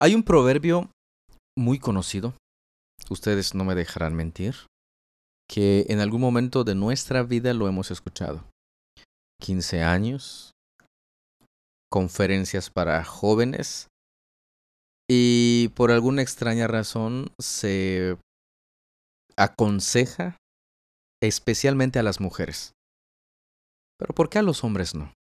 Hay un proverbio muy conocido, ustedes no me dejarán mentir, que en algún momento de nuestra vida lo hemos escuchado. 15 años, conferencias para jóvenes y por alguna extraña razón se aconseja especialmente a las mujeres. Pero ¿por qué a los hombres no?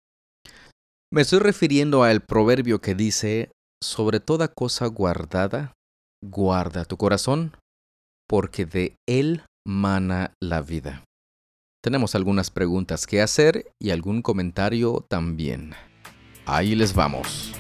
Me estoy refiriendo al proverbio que dice, sobre toda cosa guardada, guarda tu corazón, porque de él mana la vida. Tenemos algunas preguntas que hacer y algún comentario también. Ahí les vamos.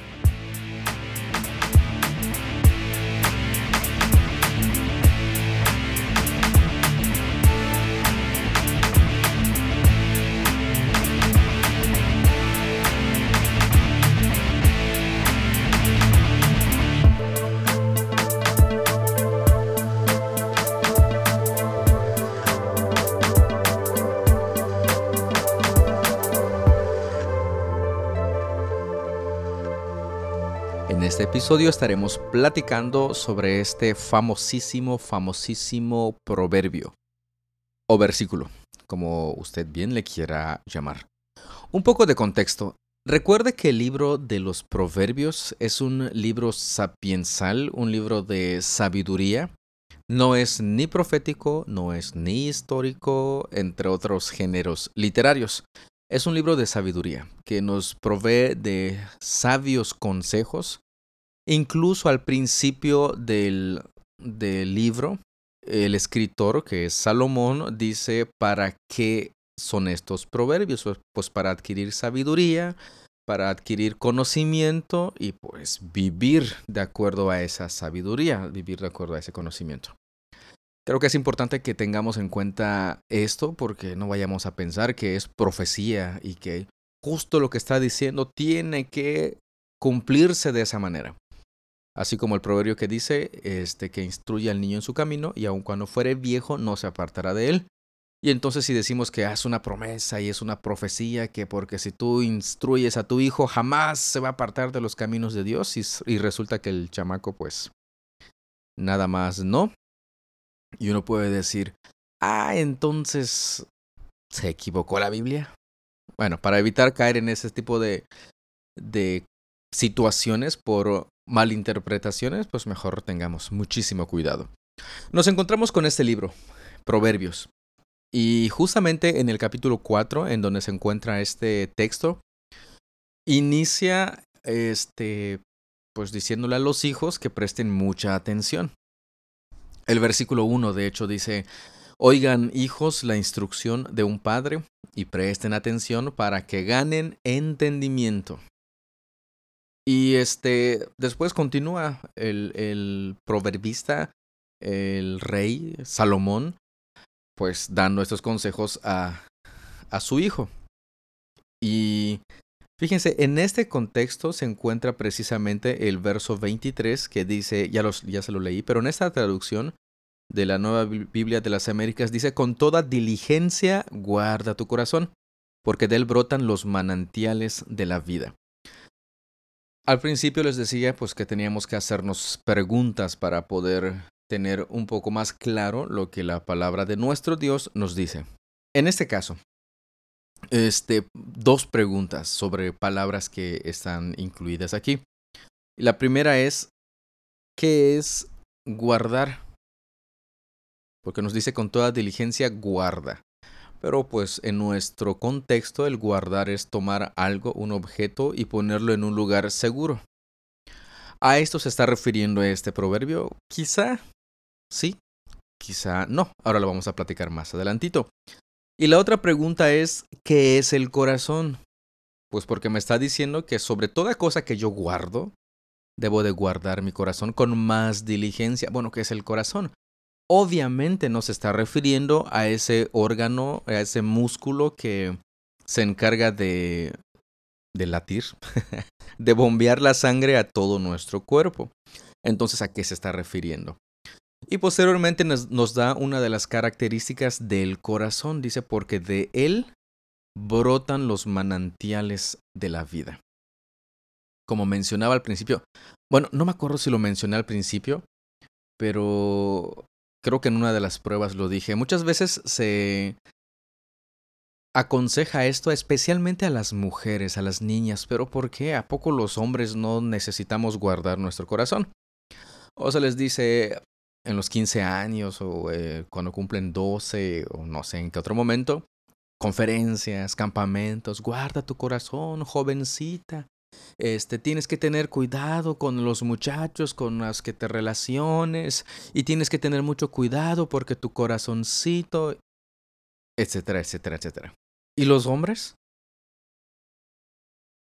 Este episodio estaremos platicando sobre este famosísimo, famosísimo proverbio o versículo, como usted bien le quiera llamar. Un poco de contexto. Recuerde que el libro de los proverbios es un libro sapiensal, un libro de sabiduría. No es ni profético, no es ni histórico, entre otros géneros literarios. Es un libro de sabiduría que nos provee de sabios consejos Incluso al principio del, del libro, el escritor, que es Salomón, dice, ¿para qué son estos proverbios? Pues, pues para adquirir sabiduría, para adquirir conocimiento y pues vivir de acuerdo a esa sabiduría, vivir de acuerdo a ese conocimiento. Creo que es importante que tengamos en cuenta esto porque no vayamos a pensar que es profecía y que justo lo que está diciendo tiene que cumplirse de esa manera. Así como el proverbio que dice, este, que instruye al niño en su camino y aun cuando fuere viejo no se apartará de él. Y entonces si decimos que es una promesa y es una profecía, que porque si tú instruyes a tu hijo jamás se va a apartar de los caminos de Dios y, y resulta que el chamaco pues nada más no. Y uno puede decir, ah, entonces se equivocó la Biblia. Bueno, para evitar caer en ese tipo de, de situaciones por malinterpretaciones, pues mejor tengamos muchísimo cuidado. Nos encontramos con este libro, Proverbios. Y justamente en el capítulo 4, en donde se encuentra este texto, inicia este pues diciéndole a los hijos que presten mucha atención. El versículo 1 de hecho dice, Oigan hijos la instrucción de un padre y presten atención para que ganen entendimiento. Y este, después continúa el, el proverbista, el rey Salomón, pues dando estos consejos a, a su hijo. Y fíjense, en este contexto se encuentra precisamente el verso 23 que dice, ya, los, ya se lo leí, pero en esta traducción de la nueva Biblia de las Américas dice, con toda diligencia guarda tu corazón, porque de él brotan los manantiales de la vida. Al principio les decía pues que teníamos que hacernos preguntas para poder tener un poco más claro lo que la palabra de nuestro Dios nos dice. En este caso, este, dos preguntas sobre palabras que están incluidas aquí. La primera es, ¿qué es guardar? Porque nos dice con toda diligencia guarda. Pero pues en nuestro contexto el guardar es tomar algo, un objeto y ponerlo en un lugar seguro. ¿A esto se está refiriendo este proverbio? Quizá sí, quizá no. Ahora lo vamos a platicar más adelantito. Y la otra pregunta es, ¿qué es el corazón? Pues porque me está diciendo que sobre toda cosa que yo guardo, debo de guardar mi corazón con más diligencia. Bueno, ¿qué es el corazón? Obviamente no se está refiriendo a ese órgano, a ese músculo que se encarga de, latir, de bombear la sangre a todo nuestro cuerpo. Entonces, ¿a qué se está refiriendo? Y posteriormente nos, nos, da una de las características del corazón, dice, porque de él brotan los manantiales de la vida. como mencionaba al principio, bueno, no me acuerdo si lo mencioné al principio, pero creo que en una de las pruebas lo dije. Muchas veces se aconseja esto especialmente a las mujeres, a las niñas, pero ¿por qué? ¿A poco los hombres no necesitamos guardar nuestro corazón? O se les dice en los 15 años o eh, cuando cumplen 12 o no sé en qué otro momento, conferencias, campamentos, guarda tu corazón, jovencita. Este, tienes que tener cuidado con los muchachos con los que te relaciones y tienes que tener mucho cuidado porque tu corazoncito, etcétera, etcétera, etcétera. ¿Y los hombres?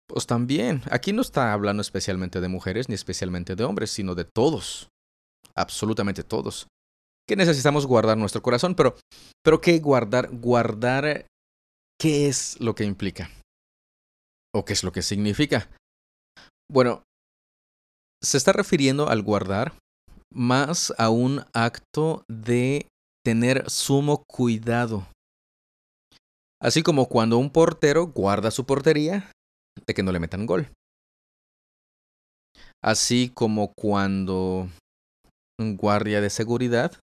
Pues también, aquí no está hablando especialmente de mujeres ni especialmente de hombres, sino de todos, absolutamente todos, que necesitamos guardar nuestro corazón, pero, pero ¿qué guardar? Guardar, ¿qué es lo que implica? ¿O qué es lo que significa? Bueno, se está refiriendo al guardar más a un acto de tener sumo cuidado. Así como cuando un portero guarda su portería de que no le metan gol. Así como cuando un guardia de seguridad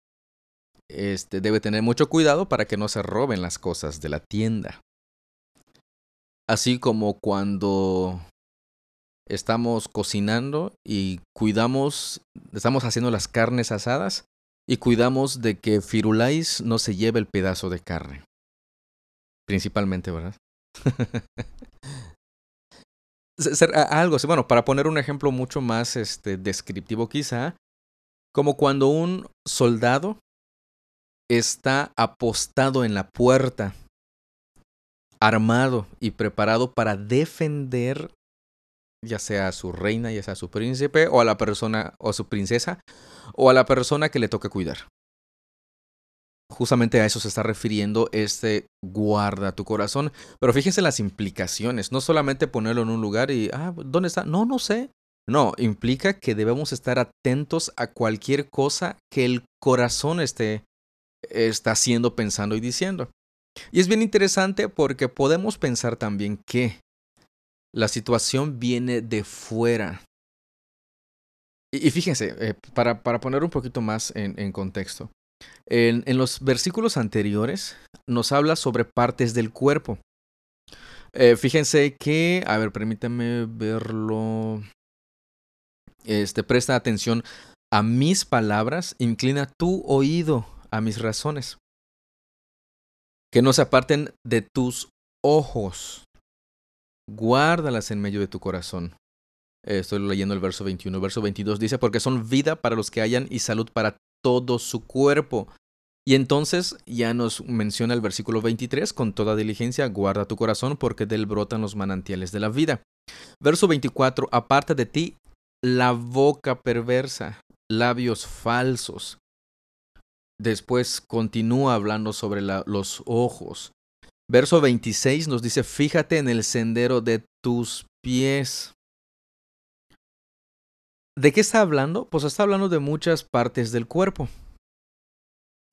este, debe tener mucho cuidado para que no se roben las cosas de la tienda. Así como cuando estamos cocinando y cuidamos, estamos haciendo las carnes asadas y cuidamos de que Firulais no se lleve el pedazo de carne. Principalmente, ¿verdad? Algo bueno, para poner un ejemplo mucho más este, descriptivo quizá, como cuando un soldado está apostado en la puerta, armado y preparado para defender ya sea a su reina, ya sea a su príncipe, o a la persona, o a su princesa, o a la persona que le toque cuidar. Justamente a eso se está refiriendo este guarda tu corazón. Pero fíjense las implicaciones. No solamente ponerlo en un lugar y, ah, ¿dónde está? No, no sé. No, implica que debemos estar atentos a cualquier cosa que el corazón esté está haciendo, pensando y diciendo. Y es bien interesante porque podemos pensar también que la situación viene de fuera. Y, fíjense, eh, para, para, poner un poquito más en, contexto, en, en, los versículos anteriores nos habla sobre partes del cuerpo. Eh, fíjense que, a ver, permítanme verlo. Este, presta atención a mis palabras, inclina tu oído a mis razones. Que no se aparten de tus ojos guárdalas en medio de tu corazón. Estoy leyendo el verso 21. El verso 22 dice, porque son vida para los que hayan y salud para todo su cuerpo. Y entonces ya nos menciona el versículo 23, con toda diligencia guarda tu corazón porque de él brotan los manantiales de la vida. Verso 24, aparta de ti la boca perversa, labios falsos. Después continúa hablando sobre los ojos. Verso 26 nos dice, fíjate en el sendero de tus pies. ¿De qué está hablando? Pues está hablando de muchas partes del cuerpo.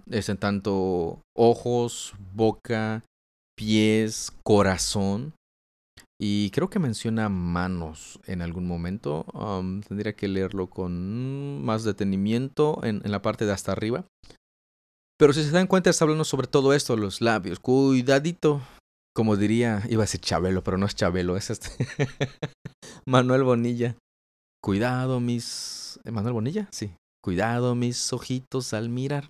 Es en tanto ojos, boca, pies, corazón. Y creo que menciona manos en algún momento. Um, tendría que leerlo con más detenimiento en la parte de hasta arriba. Pero si se dan cuenta, está hablando sobre todo esto, los labios. Cuidadito. Como diría, iba a decir Chabelo, pero no es Chabelo, es este. Manuel Bonilla. Cuidado, mis. ¿Manuel Bonilla? Sí. Cuidado, mis ojitos al mirar.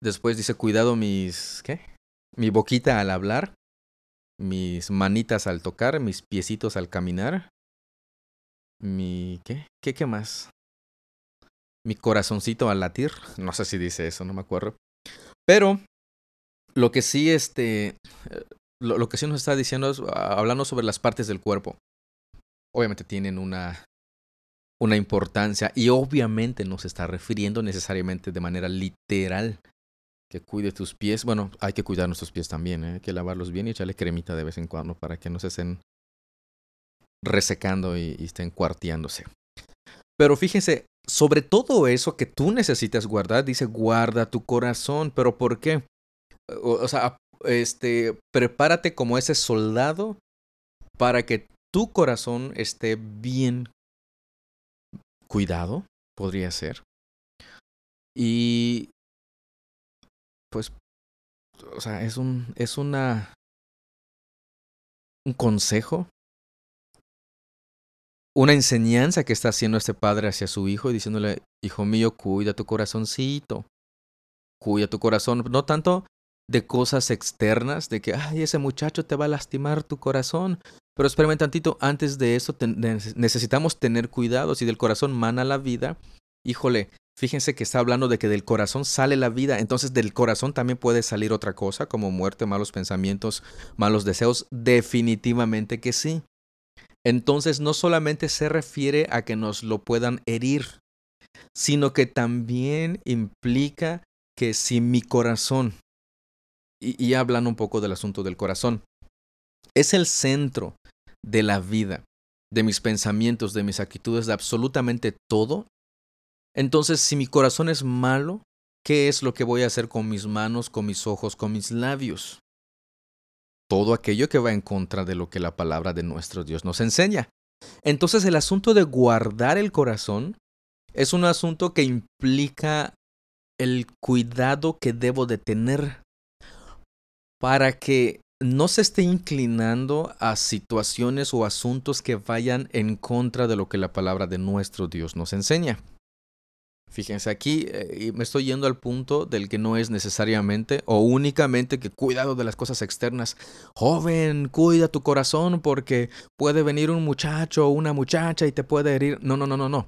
Después dice, cuidado, mis. ¿Qué? Mi boquita al hablar. Mis manitas al tocar. Mis piecitos al caminar. Mi. ¿Qué? ¿Qué, qué más? Mi corazoncito al latir. No sé si dice eso, no me acuerdo. Pero lo que sí, este, lo, que sí nos está diciendo es, ah, hablando sobre las partes del cuerpo. Obviamente tienen una, una importancia y obviamente no se está refiriendo necesariamente de manera literal que cuide tus pies. Bueno, hay que cuidar nuestros pies también, ¿eh? hay que lavarlos bien y echarle cremita de vez en cuando para que no se estén resecando y estén cuarteándose. Pero fíjense, sobre todo eso que tú necesitas guardar, dice guarda tu corazón. ¿Pero por qué? O, sea, este, prepárate como ese soldado para que tu corazón esté bien cuidado, podría ser. Y pues, o sea, es un, es una, un consejo, una enseñanza que está haciendo este padre hacia su hijo y diciéndole, hijo mío, cuida tu corazoncito, cuida tu corazón, no tanto de cosas externas, de que, ay, ese muchacho te va a lastimar tu corazón. Pero espérame tantito, antes de eso necesitamos tener cuidado. Si del corazón mana la vida, híjole, fíjense que está hablando de que del corazón sale la vida. Entonces del corazón también puede salir otra cosa, como muerte, malos pensamientos, malos deseos. Definitivamente que sí. Entonces no solamente se refiere a que nos lo puedan herir, sino que también implica que si mi corazón y, hablan un poco del asunto del corazón. Es el centro de la vida, de mis pensamientos, de mis actitudes, de absolutamente todo. Entonces, si mi corazón es malo, ¿qué es lo que voy a hacer con mis manos, con mis ojos, con mis labios? Todo aquello que va en contra de lo que la palabra de nuestro Dios nos enseña. Entonces el asunto de guardar el corazón es un asunto que implica el cuidado que debo de tener para que no se esté inclinando a situaciones o asuntos que vayan en contra de lo que la palabra de nuestro Dios nos enseña. Fíjense aquí, eh, me estoy yendo al punto del que no es necesariamente o únicamente que cuidado de las cosas externas. Joven, cuida tu corazón porque puede venir un muchacho o una muchacha y te puede herir. No, no, no, no, no.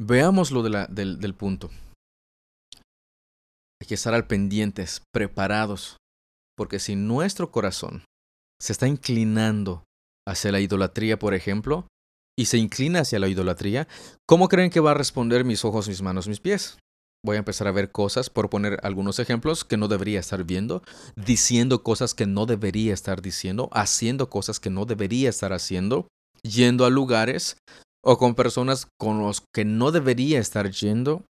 Veamos lo del, del punto. Hay que estar al pendientes, preparados, porque si nuestro corazón se está inclinando hacia la idolatría, por ejemplo, y se inclina hacia la idolatría, ¿cómo creen que va a responder mis ojos, mis manos, mis pies? Voy a empezar a ver cosas, por poner algunos ejemplos, que no debería estar viendo, diciendo cosas que no debería estar diciendo, haciendo cosas que no debería estar haciendo, yendo a lugares o con personas con los que no debería estar yendo,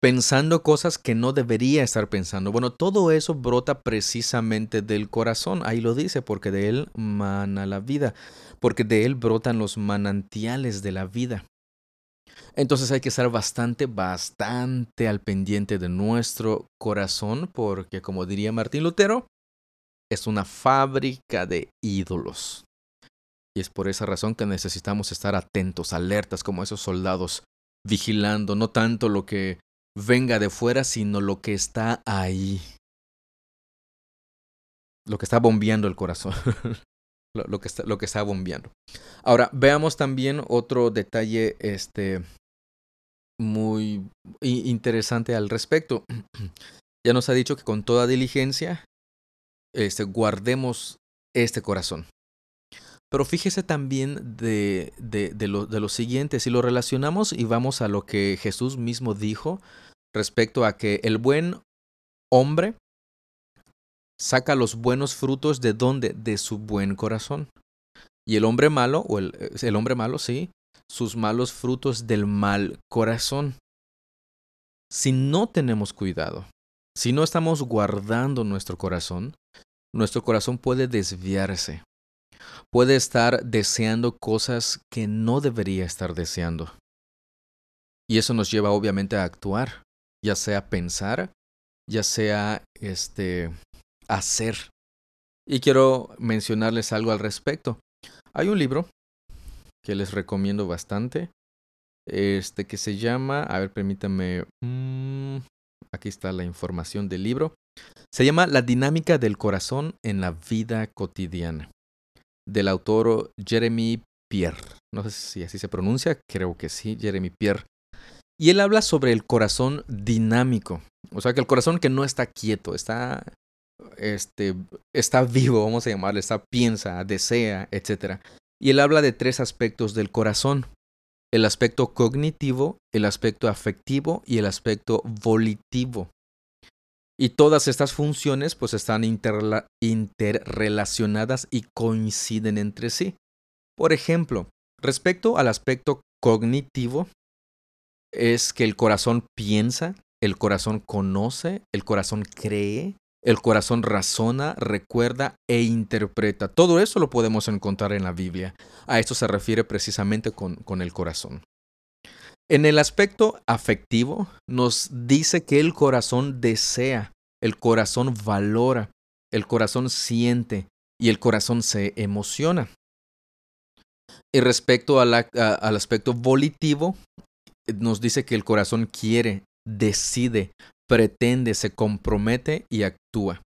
pensando cosas que no debería estar pensando. Bueno, todo eso brota precisamente del corazón. Ahí lo dice, porque de él mana la vida, porque de él brotan los manantiales de la vida. Entonces hay que estar bastante, bastante al pendiente de nuestro corazón, porque como diría Martín Lutero, es una fábrica de ídolos. Y es por esa razón que necesitamos estar atentos, alertas, como esos soldados, vigilando no tanto lo que venga de fuera, sino lo que está ahí. Lo que está bombeando el corazón. lo, que está, lo que está bombeando. Ahora, veamos también otro detalle este, muy interesante al respecto. ya nos ha dicho que con toda diligencia este, guardemos este corazón. Pero fíjese también de, de, de, lo, de lo siguiente, si lo relacionamos y vamos a lo que Jesús mismo dijo respecto a que el buen hombre saca los buenos frutos de dónde? De su buen corazón. Y el hombre malo, o el, el hombre malo, sí, sus malos frutos del mal corazón. Si no tenemos cuidado, si no estamos guardando nuestro corazón, nuestro corazón puede desviarse puede estar deseando cosas que no debería estar deseando. Y eso nos lleva obviamente a actuar, ya sea pensar, ya sea este hacer. Y quiero mencionarles algo al respecto. Hay un libro que les recomiendo bastante, este que se llama, a ver, permítanme, mm, aquí está la información del libro. Se llama La dinámica del corazón en la vida cotidiana del autor Jeremy Pierre. No sé si así se pronuncia, creo que sí, Jeremy Pierre. Y él habla sobre el corazón dinámico. O sea, que el corazón que no está quieto, está, este, está vivo, vamos a llamarle, está, piensa, desea, etc. Y él habla de tres aspectos del corazón. El aspecto cognitivo, el aspecto afectivo y el aspecto volitivo. Y todas estas funciones pues están interrelacionadas y coinciden entre sí. Por ejemplo, respecto al aspecto cognitivo, es que el corazón piensa, el corazón conoce, el corazón cree, El corazón razona, recuerda e interpreta. Todo eso lo podemos encontrar en la Biblia. A esto se refiere precisamente con, con el corazón. En el aspecto afectivo, nos dice que el corazón desea, el corazón valora, el corazón siente y el corazón se emociona. Y respecto al aspecto volitivo, nos dice que el corazón quiere, decide, pretende, se compromete y actúa.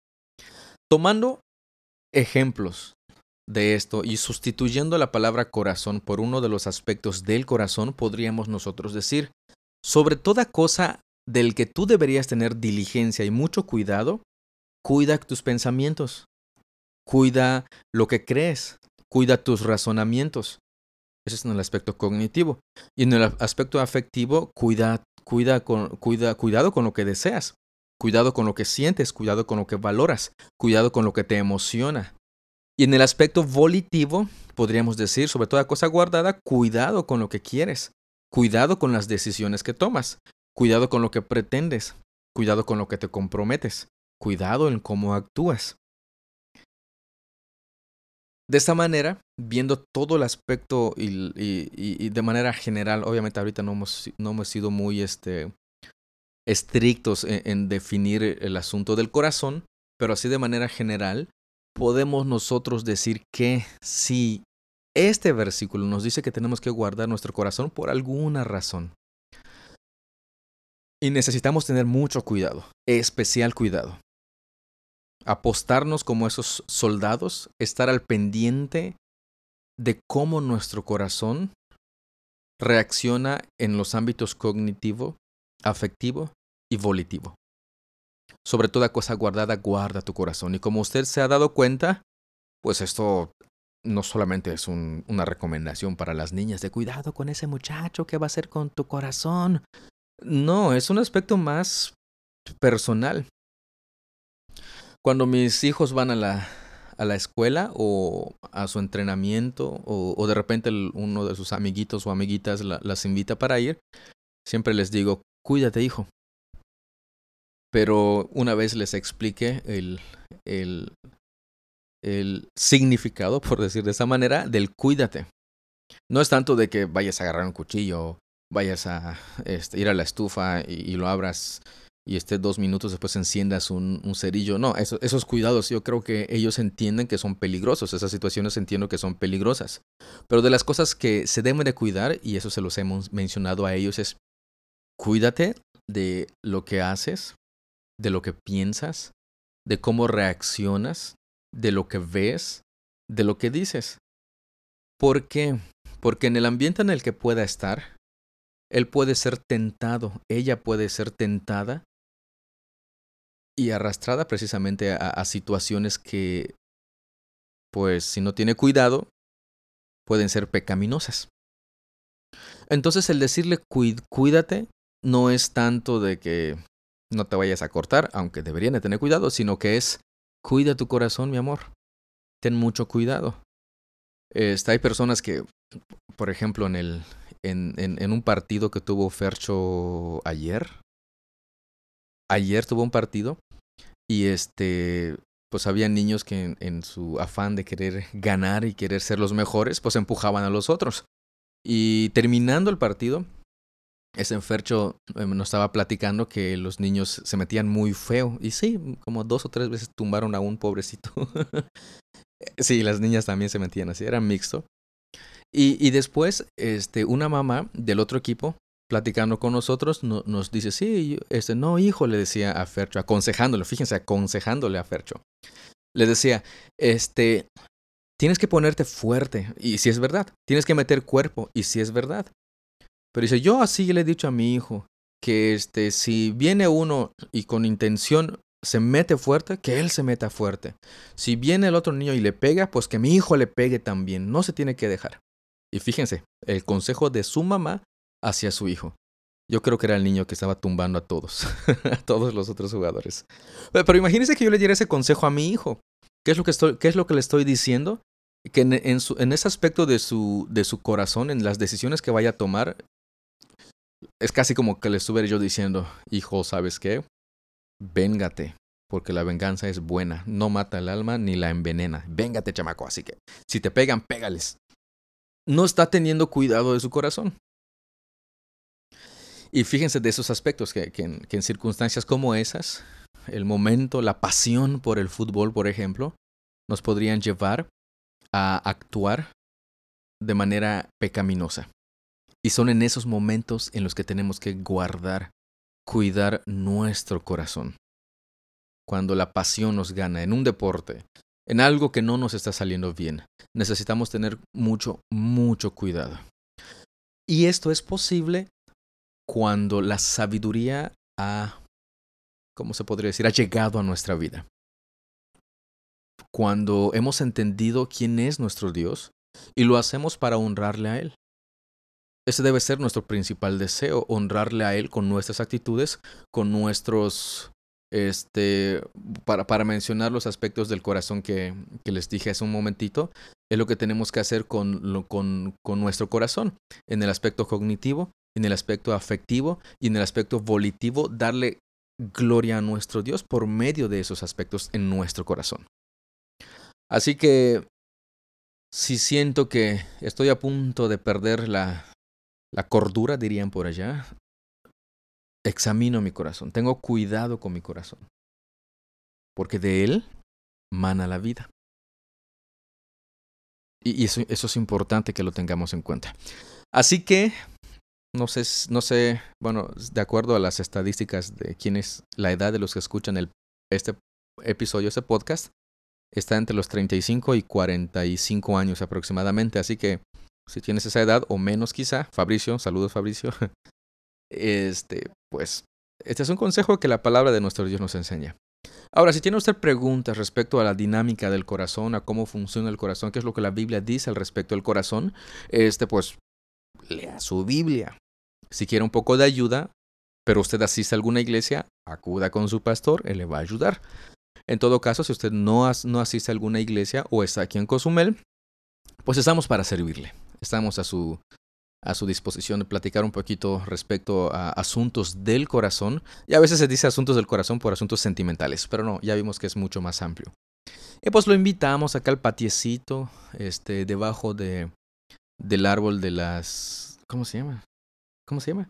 Tomando ejemplos de esto y sustituyendo la palabra corazón por uno de los aspectos del corazón, podríamos nosotros decir, sobre toda cosa del que tú deberías tener diligencia y mucho cuidado, cuida tus pensamientos, cuida lo que crees, cuida tus razonamientos. Ese es en el aspecto cognitivo. Y en el aspecto afectivo, cuida, cuida, con, cuida, cuidado con lo que deseas, cuidado con lo que sientes, cuidado con lo que valoras, cuidado con lo que te emociona. Y en el aspecto volitivo, podríamos decir, sobre toda cosa guardada, cuidado con lo que quieres, cuidado con las decisiones que tomas, cuidado con lo que pretendes, cuidado con lo que te comprometes, cuidado en cómo actúas. De esta manera, viendo todo el aspecto y, de manera general, obviamente ahorita no hemos, no hemos sido muy este, estrictos en, en definir el asunto del corazón, pero así de manera general, podemos nosotros decir que si este versículo nos dice que tenemos que guardar nuestro corazón por alguna razón, y necesitamos tener mucho cuidado, especial cuidado apostarnos como esos soldados, estar al pendiente de cómo nuestro corazón reacciona en los ámbitos cognitivo, afectivo y volitivo. Sobre toda cosa guardada, guarda tu corazón. Y como usted se ha dado cuenta, pues esto no solamente es una recomendación para las niñas de cuidado con ese muchacho, ¿qué va a hacer con tu corazón? No, es un aspecto más personal cuando mis hijos van a la, a la escuela o a su entrenamiento o, de repente uno de sus amiguitos o amiguitas las invita para ir, siempre les digo, cuídate hijo. Pero una vez les expliqué el, el, el significado, por decir de esa manera, del cuídate. No es tanto de que vayas a agarrar un cuchillo, vayas a este, ir a la estufa y lo abras y esté dos minutos después enciendas un, un cerillo. No, esos cuidados yo creo que ellos entienden que son peligrosos, esas situaciones entiendo que son peligrosas. Pero de las cosas que se deben de cuidar, y eso se los hemos mencionado a ellos, es cuídate de lo que haces, de lo que piensas, de cómo reaccionas, de lo que ves, de lo que dices. ¿Por qué? Porque en el ambiente en el que pueda estar, él puede ser tentado, ella puede ser tentada y arrastrada precisamente a, situaciones que, pues, si no tiene cuidado, pueden ser pecaminosas. Entonces el decirle cuídate no es tanto de que no te vayas a cortar, aunque deberían de tener cuidado, sino que es cuida tu corazón, mi amor. Ten mucho cuidado. Este, hay personas que, por ejemplo, en, el, en, en, un partido que tuvo Fercho ayer, ayer tuvo un partido y este, pues había niños que en, su afán de querer ganar y querer ser los mejores, pues empujaban a los otros. Y terminando el partido, ese enfercho eh, nos estaba platicando que los niños se metían muy feo. Y sí, como dos o tres veces tumbaron a un pobrecito. sí, las niñas también se metían así, era mixto. Y, y después, este, una mamá del otro equipo platicando con nosotros, nos dice, sí, este, no, hijo, le decía a Fercho, aconsejándole, fíjense, aconsejándole a Fercho. Le decía, este, tienes que ponerte fuerte, y si es verdad, tienes que meter cuerpo, y si es verdad. Pero dice, yo así le he dicho a mi hijo, que este, si viene uno y con intención se mete fuerte, que él se meta fuerte. Si viene el otro niño y le pega, pues que mi hijo le pegue también, no se tiene que dejar. Y fíjense, el consejo de su mamá hacia su hijo. Yo creo que era el niño que estaba tumbando a todos, a todos los otros jugadores. Pero, imagínense que yo le diera ese consejo a mi hijo. ¿Qué es lo que, estoy, qué es lo que le estoy diciendo? Que en, en, ese aspecto de su, de su corazón, en las decisiones que vaya a tomar, es casi como que le estuviera yo diciendo, hijo, ¿sabes qué? Véngate, porque la venganza es buena, no mata el alma ni la envenena. Véngate, chamaco, así que si te pegan, pégales. No está teniendo cuidado de su corazón. Y fíjense de esos aspectos que, en, que en circunstancias como esas, el momento, la pasión por el fútbol, por ejemplo, nos podrían llevar a actuar de manera pecaminosa. Y son en esos momentos en los que tenemos que guardar, cuidar nuestro corazón. Cuando la pasión nos gana en un deporte, en algo que no nos está saliendo bien, necesitamos tener mucho, mucho cuidado. Y esto es posible cuando la sabiduría ha, ¿cómo se podría decir?, ha llegado a nuestra vida. Cuando hemos entendido quién es nuestro Dios y lo hacemos para honrarle a Él. Ese debe ser nuestro principal deseo, honrarle a Él con nuestras actitudes, con nuestros, este, para, para mencionar los aspectos del corazón que, que, les dije hace un momentito, es lo que tenemos que hacer con, con, con nuestro corazón, en el aspecto cognitivo, en el aspecto afectivo y en el aspecto volitivo, darle gloria a nuestro Dios por medio de esos aspectos en nuestro corazón. Así que si siento que estoy a punto de perder la, la cordura, dirían por allá, examino mi corazón, tengo cuidado con mi corazón, porque de él mana la vida. Y, eso, es importante que lo tengamos en cuenta. Así que, no sé, no sé, bueno, de acuerdo a las estadísticas de quién es la edad de los que escuchan este episodio, este podcast, está entre los 35 y 45 años aproximadamente. Así que si tienes esa edad o menos quizá, Fabricio, saludos Fabricio, este, pues, este es un consejo que la palabra de nuestro Dios nos enseña. Ahora, si tiene usted preguntas respecto a la dinámica del corazón, a cómo funciona el corazón, qué es lo que la Biblia dice al respecto del corazón, este, pues, lea su Biblia. Si quiere un poco de ayuda, pero usted asiste a alguna iglesia, acuda con su pastor, él le va a ayudar. En todo caso, si usted no, no asiste a alguna iglesia o está aquí en Cozumel, pues estamos para servirle. Estamos a su, a su disposición de platicar un poquito respecto a asuntos del corazón. Y a veces se dice asuntos del corazón por asuntos sentimentales, pero no, ya vimos que es mucho más amplio. Y pues lo invitamos acá al patiecito, este, debajo de, del árbol de las... ¿Cómo se llama? ¿Cómo se llama?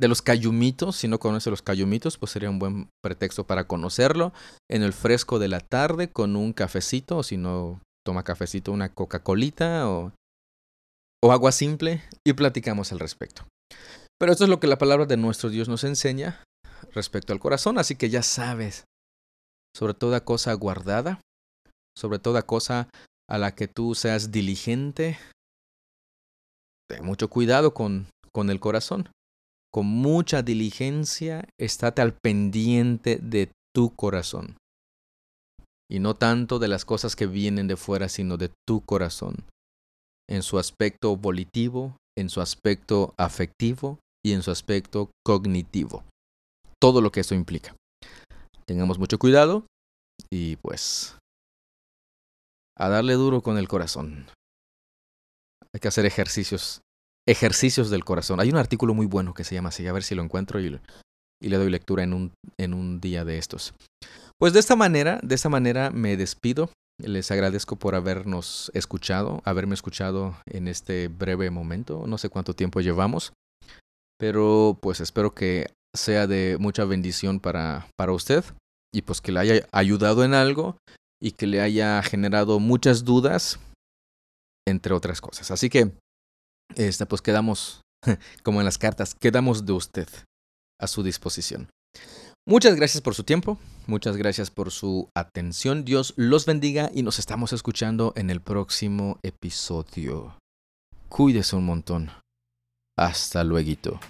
de los cayumitos, si no conoce los cayumitos, pues sería un buen pretexto para conocerlo. En el fresco de la tarde con un cafecito, o si no toma cafecito, una Coca-Colita o, o agua simple y platicamos al respecto. Pero esto es lo que la palabra de nuestro Dios nos enseña respecto al corazón, así que ya sabes, sobre toda cosa guardada, sobre toda cosa a la que tú seas diligente, ten mucho cuidado con, con el corazón con mucha diligencia, estate al pendiente de tu corazón. Y no tanto de las cosas que vienen de fuera, sino de tu corazón. En su aspecto volitivo, en su aspecto afectivo y en su aspecto cognitivo. Todo lo que eso implica. Tengamos mucho cuidado y pues a darle duro con el corazón. Hay que hacer ejercicios ejercicios del corazón. Hay un artículo muy bueno que se llama así, a ver si lo encuentro y, y le doy lectura en un, en un día de estos. Pues de esta manera, de esta manera me despido. Les agradezco por habernos escuchado, haberme escuchado en este breve momento. No sé cuánto tiempo llevamos, pero pues espero que sea de mucha bendición para, para usted y pues que le haya ayudado en algo y que le haya generado muchas dudas, entre otras cosas. Así que este, pues quedamos, como en las cartas, quedamos de usted a su disposición. Muchas gracias por su tiempo, muchas gracias por su atención. Dios los bendiga y nos estamos escuchando en el próximo episodio. Cuídese un montón. Hasta luego.